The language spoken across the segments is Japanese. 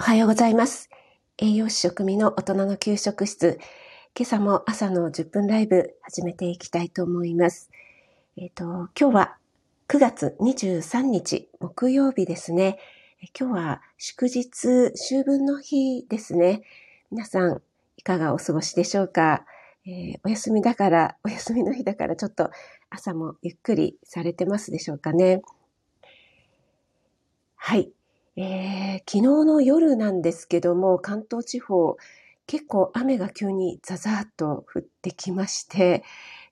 おはようございます。栄養士食味の大人の給食室。今朝も朝の10分ライブ始めていきたいと思います。えっ、ー、と、今日は9月23日木曜日ですね。今日は祝日、秋分の日ですね。皆さん、いかがお過ごしでしょうか、えー、お休みだから、お休みの日だからちょっと朝もゆっくりされてますでしょうかね。はい。えー、昨日の夜なんですけども、関東地方、結構雨が急にザザーッと降ってきまして、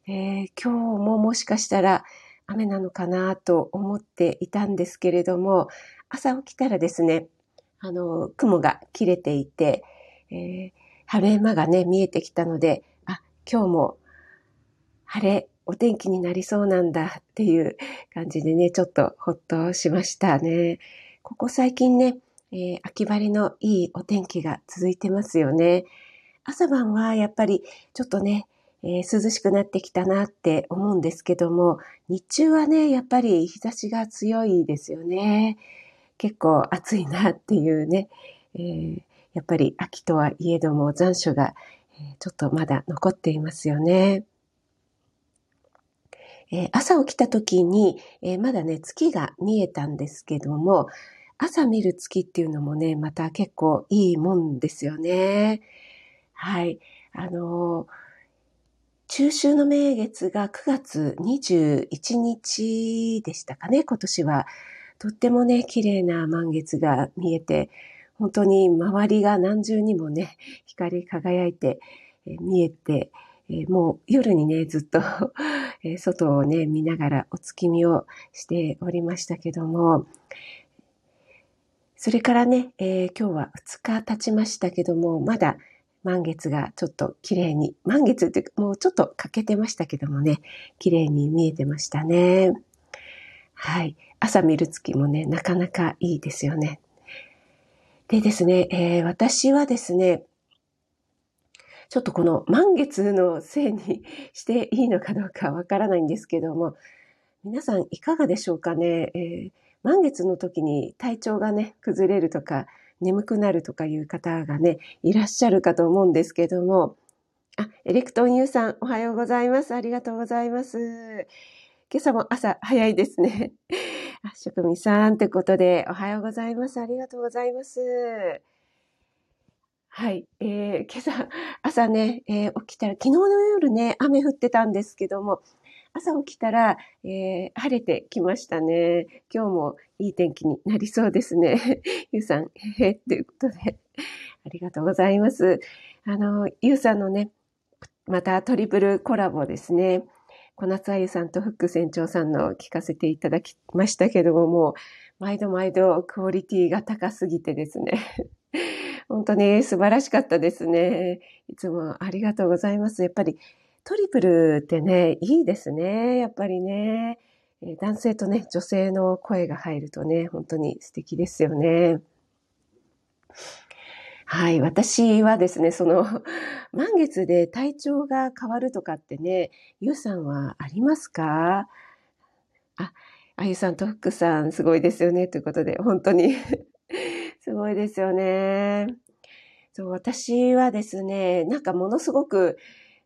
えー、今日ももしかしたら雨なのかなと思っていたんですけれども、朝起きたらですね、あの、雲が切れていて、えー、晴れ間がね、見えてきたので、あ、今日も晴れ、お天気になりそうなんだっていう感じでね、ちょっとほっとしましたね。ここ最近ね、えー、秋晴れのいいお天気が続いてますよね。朝晩はやっぱりちょっとね、えー、涼しくなってきたなって思うんですけども、日中はね、やっぱり日差しが強いですよね。結構暑いなっていうね、えー、やっぱり秋とはいえども残暑が、ちょっとまだ残っていますよね。え朝起きた時に、えまだね、月が見えたんですけども、朝見る月っていうのもね、また結構いいもんですよね。はい。あの、中秋の名月が9月21日でしたかね、今年は。とってもね、綺麗な満月が見えて、本当に周りが何重にもね、光り輝いて、え見えて、えもう夜にね、ずっと え外をね、見ながらお月見をしておりましたけども、それからね、えー、今日は2日経ちましたけども、まだ満月がちょっと綺麗に、満月ってもうちょっと欠けてましたけどもね、綺麗に見えてましたね。はい。朝見る月もね、なかなかいいですよね。でですね、えー、私はですね、ちょっとこの満月のせいにしていいのかどうかわからないんですけども、皆さんいかがでしょうかね、えー満月の時に体調がね、崩れるとか、眠くなるとかいう方がね、いらっしゃるかと思うんですけども、あ、エレクトンユーさん、おはようございます。ありがとうございます。今朝も朝早いですね。あ、職味さんってことで、おはようございます。ありがとうございます。はい。えー、今朝、朝ね、えー、起きたら、昨日の夜ね、雨降ってたんですけども、朝起きたら、えー、晴れてきましたね。今日もいい天気になりそうですね。ゆうさん、へへ、ということで、ありがとうございます。あの、ゆうさんのね、またトリプルコラボですね。小夏あゆさんとフック船長さんの聞かせていただきましたけども、もう、毎度毎度クオリティが高すぎてですね。本当に素晴らしかったですね。いつもありがとうございます。やっぱりトリプルってね、いいですね。やっぱりね。男性とね、女性の声が入るとね、本当に素敵ですよね。はい。私はですね、その、満月で体調が変わるとかってね、ゆうさんはありますか？あ、あゆさんとふくさん、すごいですよね。ということで、本当に すごいですよね。そう、私はですね、なんかものすごく、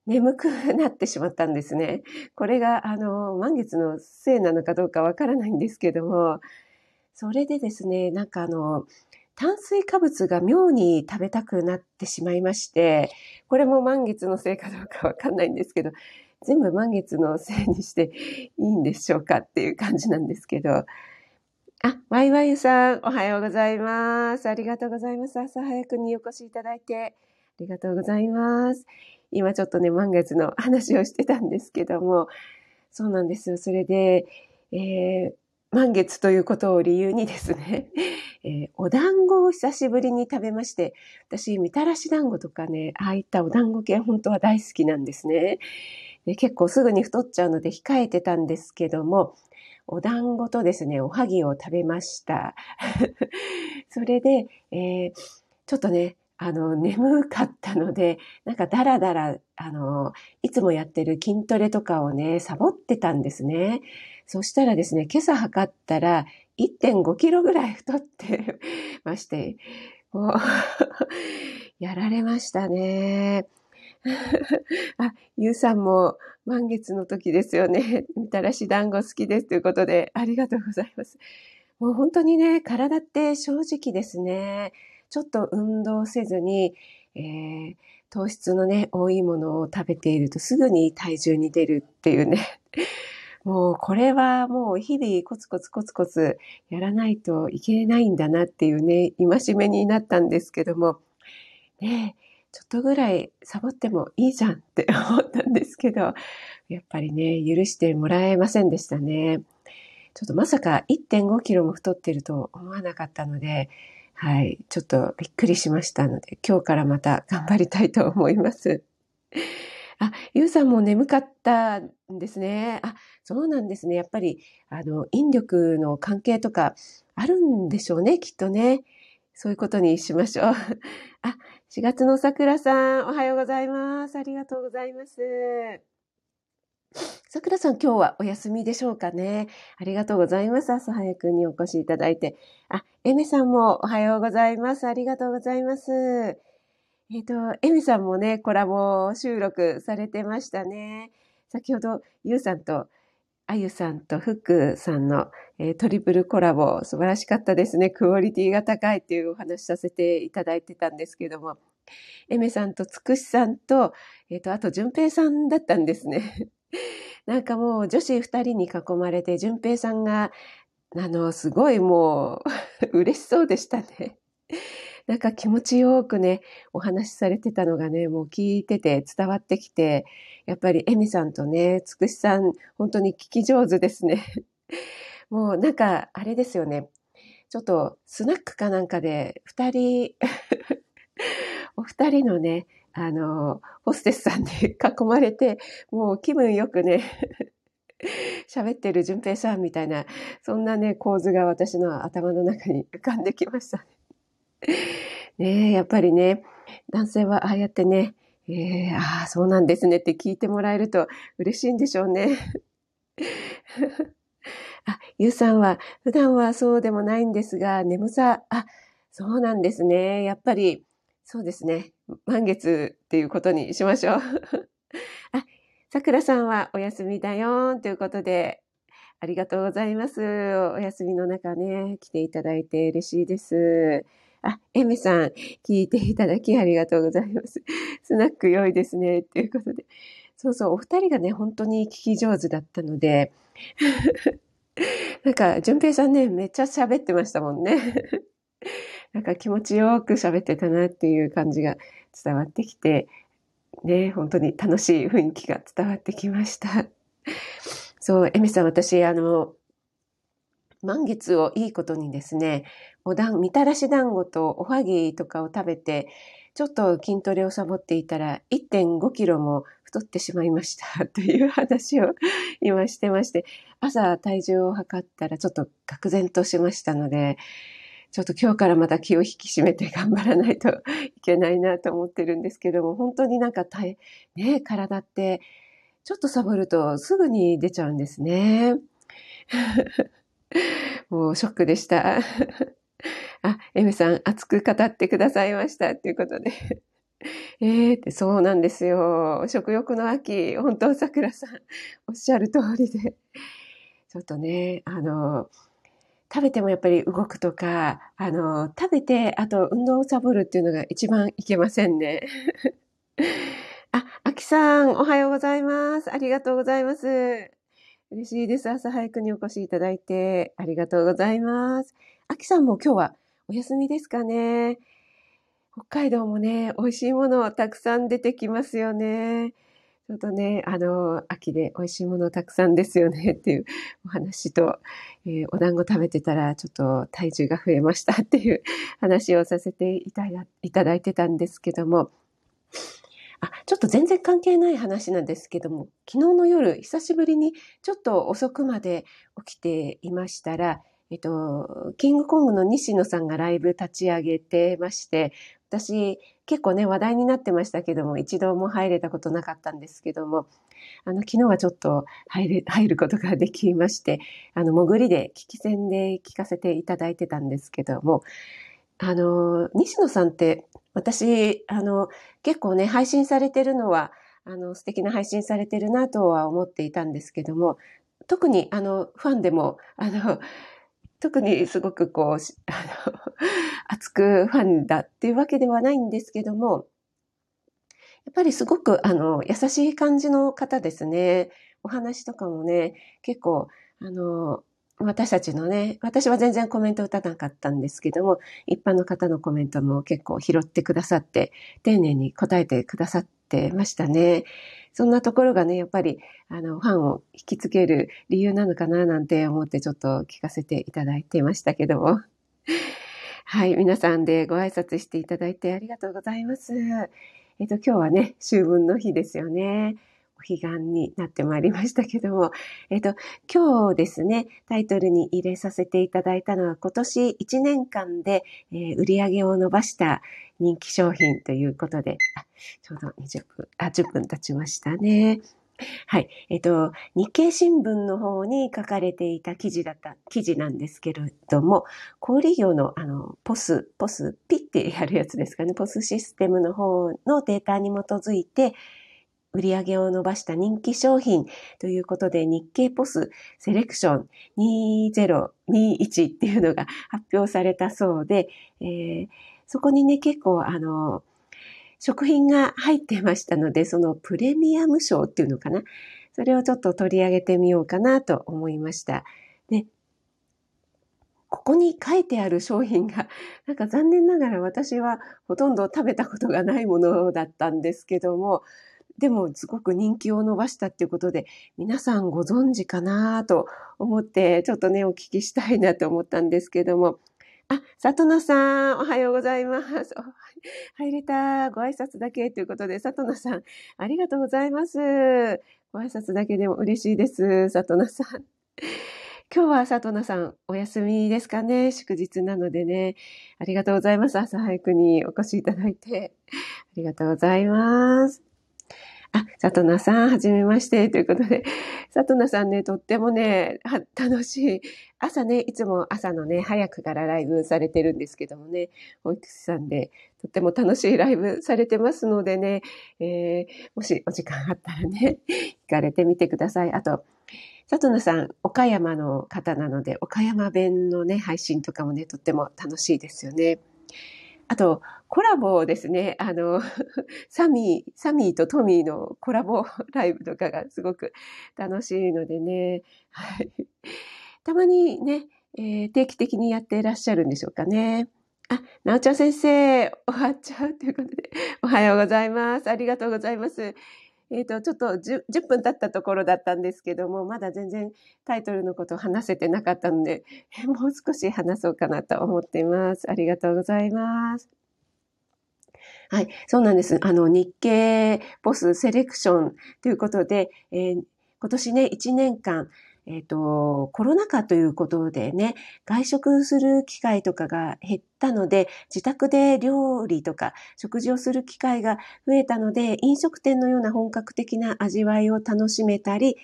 眠くなってしまったんですね。これが、あの、満月のせいなのかどうかわからないんですけども、それでですね、なんかあの、炭水化物が妙に食べたくなってしまいまして、これも満月のせいかどうかわかんないんですけど、全部満月のせいにしていいんでしょうかっていう感じなんですけど、あ、ワイワイさん、おはようございます。ありがとうございます。朝早くにお越しいただいて、ありがとうございます。今ちょっとね、満月の話をしてたんですけども、そうなんですよ。それで、えー、満月ということを理由にですね、えー、お団子を久しぶりに食べまして、私、みたらし団子とかね、ああいったお団子系本当は大好きなんですね。で結構すぐに太っちゃうので控えてたんですけども、お団子とですね、おはぎを食べました。それで、えー、ちょっとね、あの、眠かったので、なんかダラダラ、あの、いつもやってる筋トレとかをね、サボってたんですね。そしたらですね、今朝測ったら1.5キロぐらい太って まして、もう やられましたね。あ、ゆうさんも満月の時ですよね。みたらし団子好きですということで、ありがとうございます。もう本当にね、体って正直ですね。ちょっと運動せずに、えー、糖質のね、多いものを食べているとすぐに体重に出るっていうね。もうこれはもう日々コツコツコツコツやらないといけないんだなっていうね、戒めになったんですけども、ね、ちょっとぐらいサボってもいいじゃんって 思ったんですけど、やっぱりね、許してもらえませんでしたね。ちょっとまさか1.5キロも太ってると思わなかったので、はい、ちょっとびっくりしましたので、今日からまた頑張りたいと思います。あ、ゆうさんも眠かったんですね。あ、そうなんですね。やっぱり、あの、引力の関係とかあるんでしょうね、きっとね。そういうことにしましょう。あ、4月の桜さん、おはようございます。ありがとうございます。桜さん、今日はお休みでしょうかね。ありがとうございます。朝早くにお越しいただいて。あ、エメさんもおはようございます。ありがとうございます。えっ、ー、と、エメさんもね、コラボ収録されてましたね。先ほど、ゆうさんとあゆさんとふくさんの、えー、トリプルコラボ、素晴らしかったですね。クオリティが高いっていうお話させていただいてたんですけども、エメさんとつくしさんと、えっ、ー、と、あと、じゅんぺいさんだったんですね。なんかもう女子二人に囲まれて、じゅんぺいさんが、あの、すごいもう 嬉しそうでしたね。なんか気持ちよくね、お話しされてたのがね、もう聞いてて伝わってきて、やっぱりエミさんとね、つくしさん、本当に聞き上手ですね。もうなんか、あれですよね。ちょっとスナックかなんかで二人お二人のね、あの、ホステスさんに囲まれて、もう気分よくね 喋ってる淳平さんみたいな、そんなね、構図が私の頭の中に浮かんできましたね。ねえ、やっぱりね、男性はああやってね、えー、ああ、そうなんですねって聞いてもらえると嬉しいんでしょうね。あ、ゆうさんは、普段はそうでもないんですが、眠さ、あ、そうなんですね。やっぱり、そうですね。満月っていうことにしましょう。あ、さくらさんはお休みだよということで、ありがとうございます。お休みの中ね、来ていただいて嬉しいです。あ、エメさん、聞いていただきありがとうございます。スナック良いですね。っていうことで。そうそう、お二人がね、本当に聞き上手だったので、なんか、淳平さんね、めっちゃ喋ってましたもんね。なんか気持ちよく喋ってたなっていう感じが伝わってきて、ね、本当に楽しい雰囲気が伝わってきました。そう、エメさん、私、あの、満月をいいことにですね、おだん、みたらし団子とおはぎとかを食べて、ちょっと筋トレをサボっていたら1.5キロも太ってしまいました という話を今してまして、朝体重を測ったらちょっと愕然としましたので、ちょっと今日からまた気を引き締めて頑張らないといけないなと思ってるんですけども、本当になんか体、ね、体ってちょっとサボるとすぐに出ちゃうんですね。もうショックでした。あ、エメさん、熱く語ってくださいました。ということで。ええって、そうなんですよ。食欲の秋、本当、桜さん、おっしゃる通りで。ちょっとね、あの、食べてもやっぱり動くとか、あの、食べて、あと運動をサボるっていうのが一番いけませんね。あ、あきさん、おはようございます。ありがとうございます。嬉しいです。朝早くにお越しいただいてありがとうございます。あきさんも今日はお休みですかね。北海道もね、美味しいものたくさん出てきますよね。ちょっとね、あの、秋で美味しいものたくさんですよねっていうお話と、えー、お団子食べてたらちょっと体重が増えましたっていう 話をさせていたいただいてたんですけども、あ、ちょっと全然関係ない話なんですけども、昨日の夜、久しぶりにちょっと遅くまで起きていましたら、えっと、キングコングの西野さんがライブ立ち上げてまして、私結構ね、話題になってましたけども、一度も入れたことなかったんですけども、あの、昨日はちょっと入れ、入ることができまして、あの、潜りで、聞き戦で聞かせていただいてたんですけども、あの、西野さんって、私、あの、結構ね、配信されてるのは、あの、素敵な配信されてるなとは思っていたんですけども、特に、あの、ファンでも、あの、特にすごくこう、あの、熱くファンだっていうわけではないんですけども、やっぱりすごく、あの、優しい感じの方ですね。お話とかもね、結構、あの、私たちのね、私は全然コメント打たなかったんですけども、一般の方のコメントも結構拾ってくださって、丁寧に答えてくださってましたね。そんなところがね、やっぱり、あの、ファンを引きつける理由なのかななんて思ってちょっと聞かせていただいてましたけども。はい、皆さんでご挨拶していただいてありがとうございます。えっと、今日はね、秋分の日ですよね。彼岸になってまいりましたけども、えっ、と、今日ですね、タイトルに入れさせていただいたのは今年1年間で、えー、売り上げを伸ばした人気商品ということで、ちょうど20分、あ、10分経ちましたね。はい。えっ、と、日経新聞の方に書かれていた記事だった、記事なんですけれども、小売業の、あの、ポス、ポス、ピッてやるやつですかね、ポスシステムの方のデータに基づいて、売り上げを伸ばした人気商品ということで日経ポスセレクション2021っていうのが発表されたそうで、えー、そこにね結構あの食品が入ってましたのでそのプレミアム賞っていうのかなそれをちょっと取り上げてみようかなと思いました。でここに書いてある商品が、なんか残念ながら私はほとんど食べたことがないものだったんですけども、でもすごく人気を伸ばしたっていうことで、皆さんご存知かなと思って、ちょっとね、お聞きしたいなと思ったんですけども。あ、里野さん、おはようございます。入れた。ご挨拶だけということで、里野さん、ありがとうございます。ご挨拶だけでも嬉しいです。里野さん。今日は里野さん、お休みですかね？祝日なのでね。ありがとうございます。朝早くにお越しいただいて。ありがとうございます。里奈さん、はじめまして。ということで、里奈さんね、とってもね、楽しい。朝ね、いつも朝のね、早くからライブされてるんですけどもね、保育士さんで、とっても楽しいライブされてますのでね、えー、もしお時間あったらね、行かれてみてください。あと、里奈さん、岡山の方なので、岡山弁のね、配信とかもね、とっても楽しいですよね。あと、コラボですね。あの、サミー、サミーとトミーのコラボライブとかがすごく楽しいのでね。はい。たまにね、えー、定期的にやっていらっしゃるんでしょうかね。あ、なおちゃん先生、終わっちゃうということで、おはようございます。ありがとうございます。えっ、ー、と、ちょっと 10, 10, 分経ったところだったんですけども、まだ全然タイトルのことを話せてなかったので、もう少し話そうかなと思っています。ありがとうございます。はい、そうなんです。あの、日経ボスセレクションということで、えー、今年ね、1年間、えっ、ー、と、コロナ禍ということでね、外食する機会とかが減ったので、自宅で料理とか食事をする機会が増えたので、飲食店のような本格的な味わいを楽しめたり、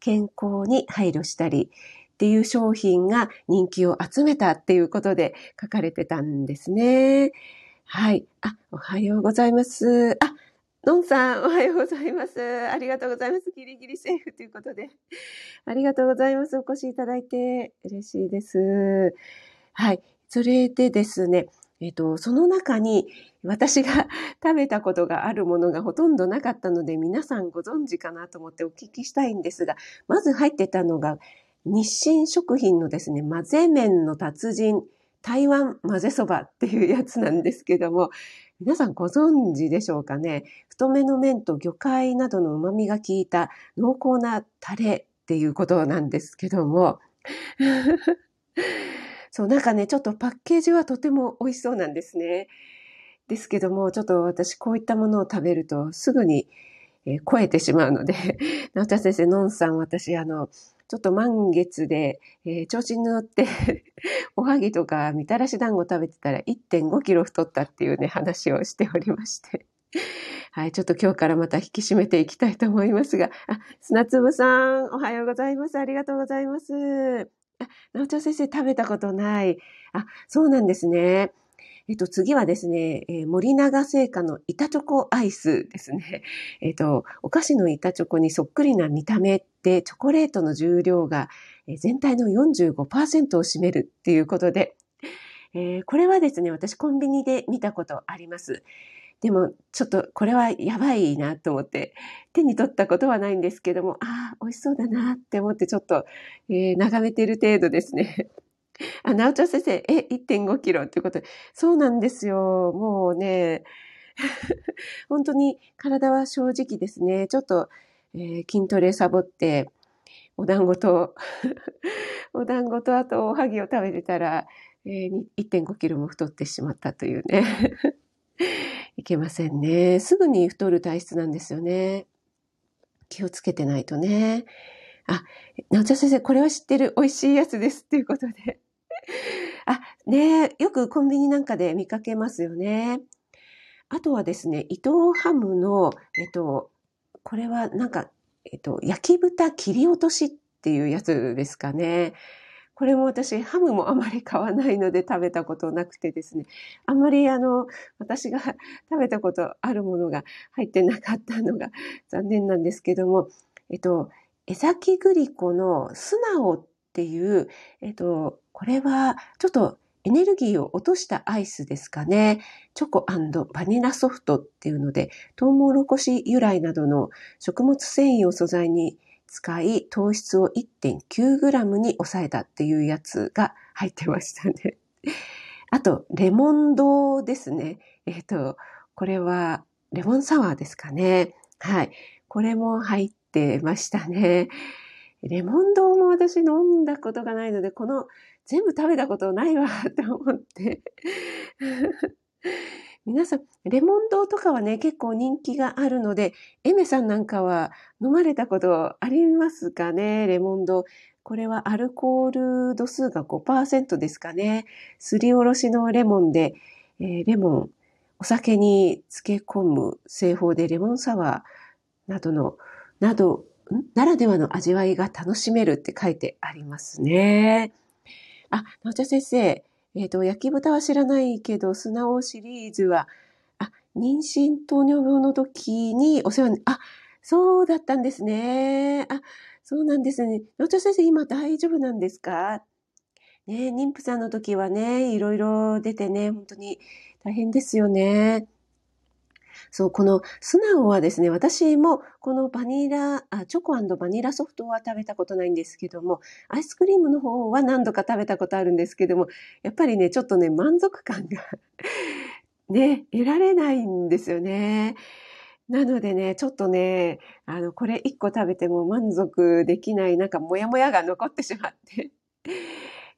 健康に配慮したり、っていう商品が人気を集めたっていうことで書かれてたんですね。はい。あ、おはようございます。あ、のんさん、おはようございます。ありがとうございます。ギリギリセーフということで。ありがとうございます。お越しいただいて嬉しいです。はい。それでですね、えっ、と、その中に私が食べたことがあるものがほとんどなかったので、皆さんご存知かなと思ってお聞きしたいんですが、まず入ってたのが、日清食品のですね、混ぜ麺の達人、台湾混ぜそばっていうやつなんですけども、皆さんご存知でしょうかね？太めの麺と魚介などの旨味が効いた濃厚なタレっていうことなんですけども。そう、なんかね、ちょっとパッケージはとても美味しそうなんですね。ですけども、ちょっと私こういったものを食べるとすぐに、えー、超えてしまうので、直田先生、のんさん、私、あの、ちょっと満月で、えー、調子に乗って おはぎとかみたらし団子食べてたら1.5キロ太ったっていうね、話をしておりましてはい、ちょっと今日からまた引き締めていきたいと思いますが、あ、砂粒さん、おはようございます。ありがとうございます。あ、直ちゃん先生食べたことない。あ、そうなんですね。えっと、次はですね、えー、森永製菓の板チョコアイスですね。えっと、お菓子の板チョコにそっくりな見た目で、チョコレートの重量が全体の45%を占めるっていうことで、えー、これはですね、私コンビニで見たことあります。でも、ちょっとこれはやばいなと思って、手に取ったことはないんですけども、ああ、美味しそうだなって思ってちょっと、えー、眺めてる程度ですね。あ、なおちゃん先生、え、1.5キロっていうことで、そうなんですよ。もうね、本当に体は正直ですね。ちょっと、えー、筋トレサボって、お団子と お団子とあとおはぎを食べてたら、えー、1.5キロも太ってしまったというね。いけませんね。すぐに太る体質なんですよね。気をつけてないとね。あ、なおちゃん先生、これは知ってる美味しいやつですっていうことで。あ、ねよくコンビニなんかで見かけますよね。あとはですね、伊藤ハムの、えっと、これはなんか、えっと、焼き豚切り落としっていうやつですかね。これも私、ハムもあまり買わないので食べたことなくてですね、あんまりあの、私が 食べたことあるものが入ってなかったのが残念なんですけども、えっと、江崎グリコの素直っていう、えっと、これはちょっとエネルギーを落としたアイスですかね。チョコバニラソフトっていうので、トウモロコシ由来などの食物繊維を素材に使い、糖質を 1.9g に抑えたっていうやつが入ってましたね。あと、レモン堂ですね。えっ、ー、と、これはレモンサワーですかね。はい。これも入ってましたね。レモン堂も私飲んだことがないので、この全部食べたことないわって思って 皆さん、レモン堂とかはね、結構人気があるので、エメさんなんかは飲まれたことありますかね、レモン堂。これはアルコール度数が5%ですかね。すりおろしのレモンで、えー、レモン、お酒に漬け込む製法でレモンサワーなどの、など、ならではの味わいが楽しめるって書いてありますね。あ、なおちゃ先生、えっ、ー、と、焼き豚は知らないけど、素直シリーズは、あ、妊娠糖尿病の時にお世話に、あ、そうだったんですね。あ、そうなんですね。なおちゃ先生、今大丈夫なんですか？ね妊婦さんの時はね、いろいろ出てね、本当に大変ですよね。そう、この素直はですね、私もこのバニラ、あチョコバニラソフトは食べたことないんですけども、アイスクリームの方は何度か食べたことあるんですけども、やっぱりね、ちょっとね、満足感が ね、得られないんですよね。なのでね、ちょっとね、あの、これ一個食べても満足できない、なんかモヤモヤが残ってしまって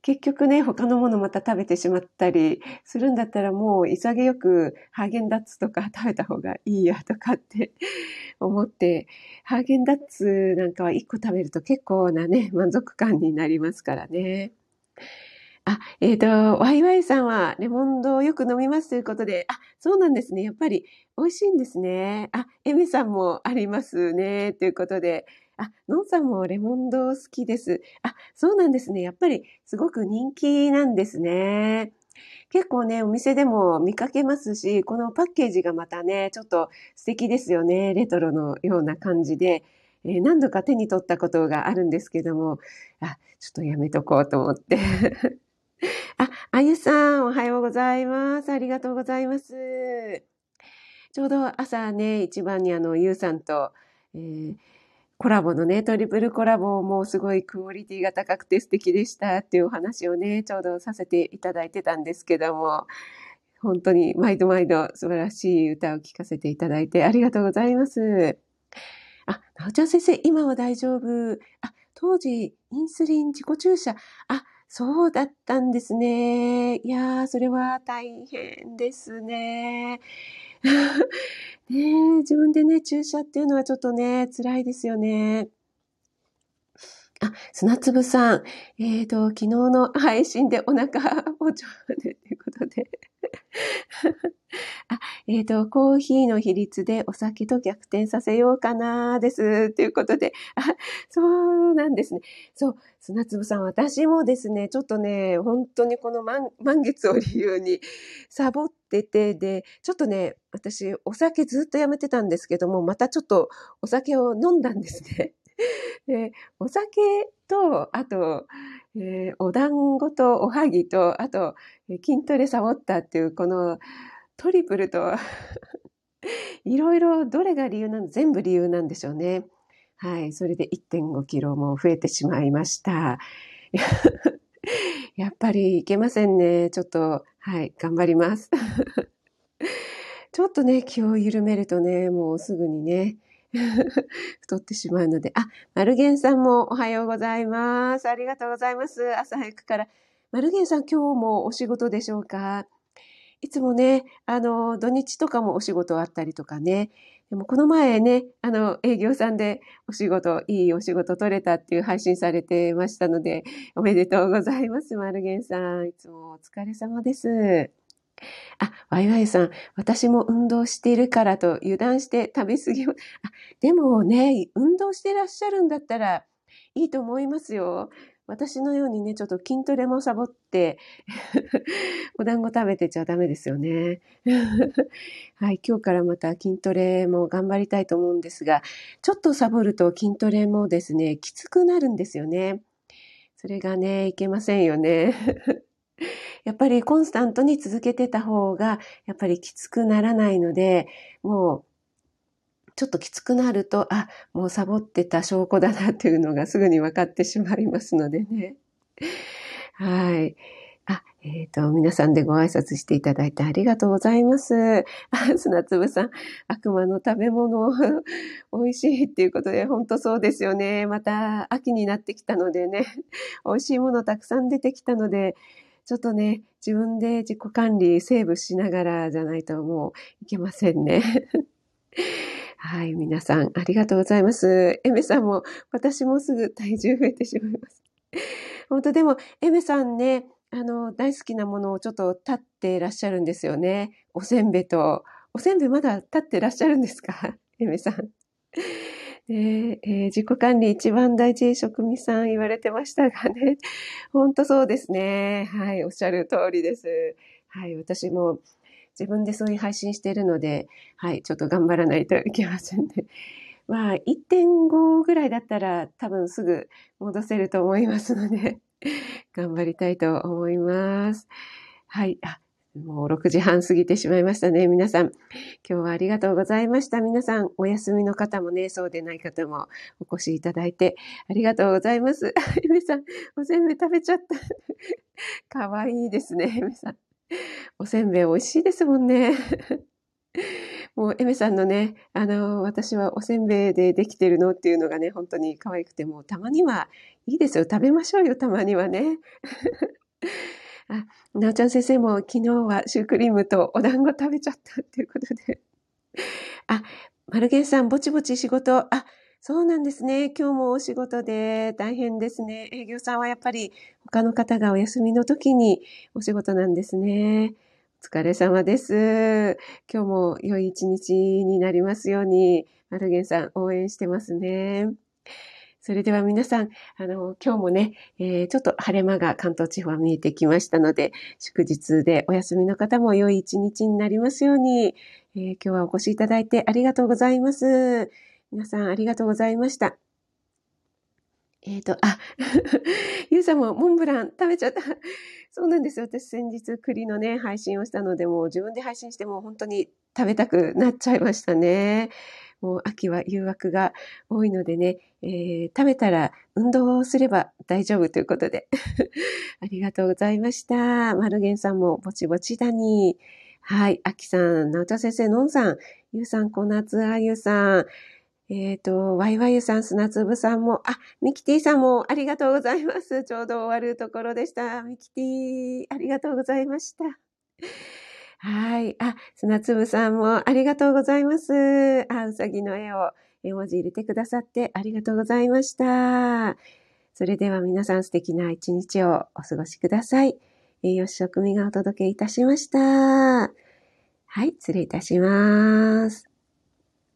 結局ね、他のものまた食べてしまったりするんだったらもう潔くハーゲンダッツとか食べた方がいいやとかって 思って、ハーゲンダッツなんかは1個食べると結構なね、満足感になりますからね。あ、えっ、ー、と、ワイワイさんはレモンドをよく飲みますということで、あ、そうなんですね。やっぱり美味しいんですね。あ、エメさんもありますね。ということで、あ、のんさんもレモンド好きです。あ、そうなんですね。やっぱりすごく人気なんですね。結構ね、お店でも見かけますし、このパッケージがまたね、ちょっと素敵ですよね。レトロのような感じで。えー、何度か手に取ったことがあるんですけども、あ、ちょっとやめとこうと思って。あ、あゆさん、おはようございます。ありがとうございます。ちょうど朝ね、一番にあの、ゆうさんと、えーコラボのね、トリプルコラボもすごいクオリティが高くて素敵でしたっていうお話をね、ちょうどさせていただいてたんですけども、本当に毎度毎度素晴らしい歌を聴かせていただいてありがとうございます。あ、なおちゃん先生、今は大丈夫。あ、当時、インスリン自己注射。あ、そうだったんですね。いやー、それは大変ですね。ね自分でね、注射っていうのはちょっとね、辛いですよね。あ、砂粒さん。えっ、ー、と、昨日の配信でお腹 をちょうでということで。あ、えっ、ー、と、コーヒーの比率でお酒と逆転させようかなです。ということで。あ、そうなんですね。そう、砂粒さん、私もですね、ちょっとね、本当にこの満満月を理由にサボってて、で、ちょっとね、私、お酒ずっとやめてたんですけども、またちょっとお酒を飲んだんですね。で、お酒と、あと、えー、お団子とおはぎと、あと、筋トレサボったっていう、このトリプルと いろいろどれが理由なの全部理由なんでしょうね。はい。それで1.5キロも増えてしまいました。やっぱりいけませんね。ちょっと、はい。頑張ります。ちょっとね、気を緩めるとね、もうすぐにね、太ってしまうので。あ、マルゲンさんもおはようございます。ありがとうございます。朝早くから。マルゲンさん今日もお仕事でしょうか？いつもね、あの、土日とかもお仕事あったりとかね。でもこの前ね、あの、営業さんでお仕事、いいお仕事取れたっていう配信されてましたので、おめでとうございます。マルゲンさん。いつもお疲れ様です。あ、ワイワイさん、私も運動しているからと油断して食べ過ぎを、あ、でもね、運動してらっしゃるんだったらいいと思いますよ。私のようにね、ちょっと筋トレもサボって お団子食べてちゃダメですよね。はい、今日からまた筋トレも頑張りたいと思うんですが、ちょっとサボると筋トレもですね、きつくなるんですよね。それがね、いけませんよね。やっぱりコンスタントに続けてた方が、やっぱりきつくならないので、もう、ちょっときつくなると、あ、もうサボってた証拠だなっていうのがすぐに分かってしまいますのでね。はい。あ、えっ、ー、と、皆さんでご挨拶していただいてありがとうございます。あ、砂粒さん、悪魔の食べ物 美味しいっていうことで、本当そうですよね。また秋になってきたのでね、美味しいものたくさん出てきたので、ちょっとね、自分で自己管理、セーブしながらじゃないともういけませんね。はい、皆さんありがとうございます。エメさんも、私もすぐ体重増えてしまいます。本当でも、エメさんね、あの、大好きなものをちょっと立ってらっしゃるんですよね。おせんべいと。おせんべいまだ立ってらっしゃるんですか？エメさん。えー、えー、自己管理一番大事、職味さん言われてましたがね。本当そうですね。はい、おっしゃる通りです。はい、私も自分でそういう配信しているので、はい、ちょっと頑張らないといけませんね。まあ、1.5ぐらいだったら多分すぐ戻せると思いますので、頑張りたいと思います。はい。あ、もう6時半過ぎてしまいましたね。皆さん、今日はありがとうございました。皆さん、お休みの方もね、そうでない方もお越しいただいてありがとうございます。ゆめさん、おせんべい食べちゃった。かわいいですね、ゆめさん。おせんべい美味しいですもんね。もう、エメさんのね、あの、私はおせんべいでできてるのっていうのがね、本当に可愛くて、もうたまにはいいですよ。食べましょうよ、たまにはね。あ、なおちゃん先生も昨日はシュークリームとお団子食べちゃったっていうことで。あ、マルゲンさん、ぼちぼち仕事、あ、そうなんですね。今日もお仕事で大変ですね。営業さんはやっぱり他の方がお休みの時にお仕事なんですね。お疲れ様です。今日も良い一日になりますように、マルゲンさん応援してますね。それでは皆さん、あの、今日もね、えー、ちょっと晴れ間が関東地方は見えてきましたので、祝日でお休みの方も良い一日になりますように、えー、今日はお越しいただいてありがとうございます。皆さんありがとうございました。えっ、ー、と、あ、ゆうさんもモンブラン食べちゃった。そうなんですよ。私先日栗のね、配信をしたので、もう自分で配信しても本当に食べたくなっちゃいましたね。もう秋は誘惑が多いのでね、えー、食べたら運動をすれば大丈夫ということで。ありがとうございました。マルゲンさんもぼちぼちだに。はい。秋さん、直田先生、のんさん、ゆうさん、小夏あゆさん、えっ、ー、と、ワイワイユさん、砂粒さんも、あ、ミキティさんもありがとうございます。ちょうど終わるところでした。ミキティ、ありがとうございました。はい。あ、砂粒さんもありがとうございます。あ、うさぎの絵を絵文字入れてくださってありがとうございました。それでは皆さん素敵な一日をお過ごしください。栄養士職味がお届けいたしました。はい、失礼いたします。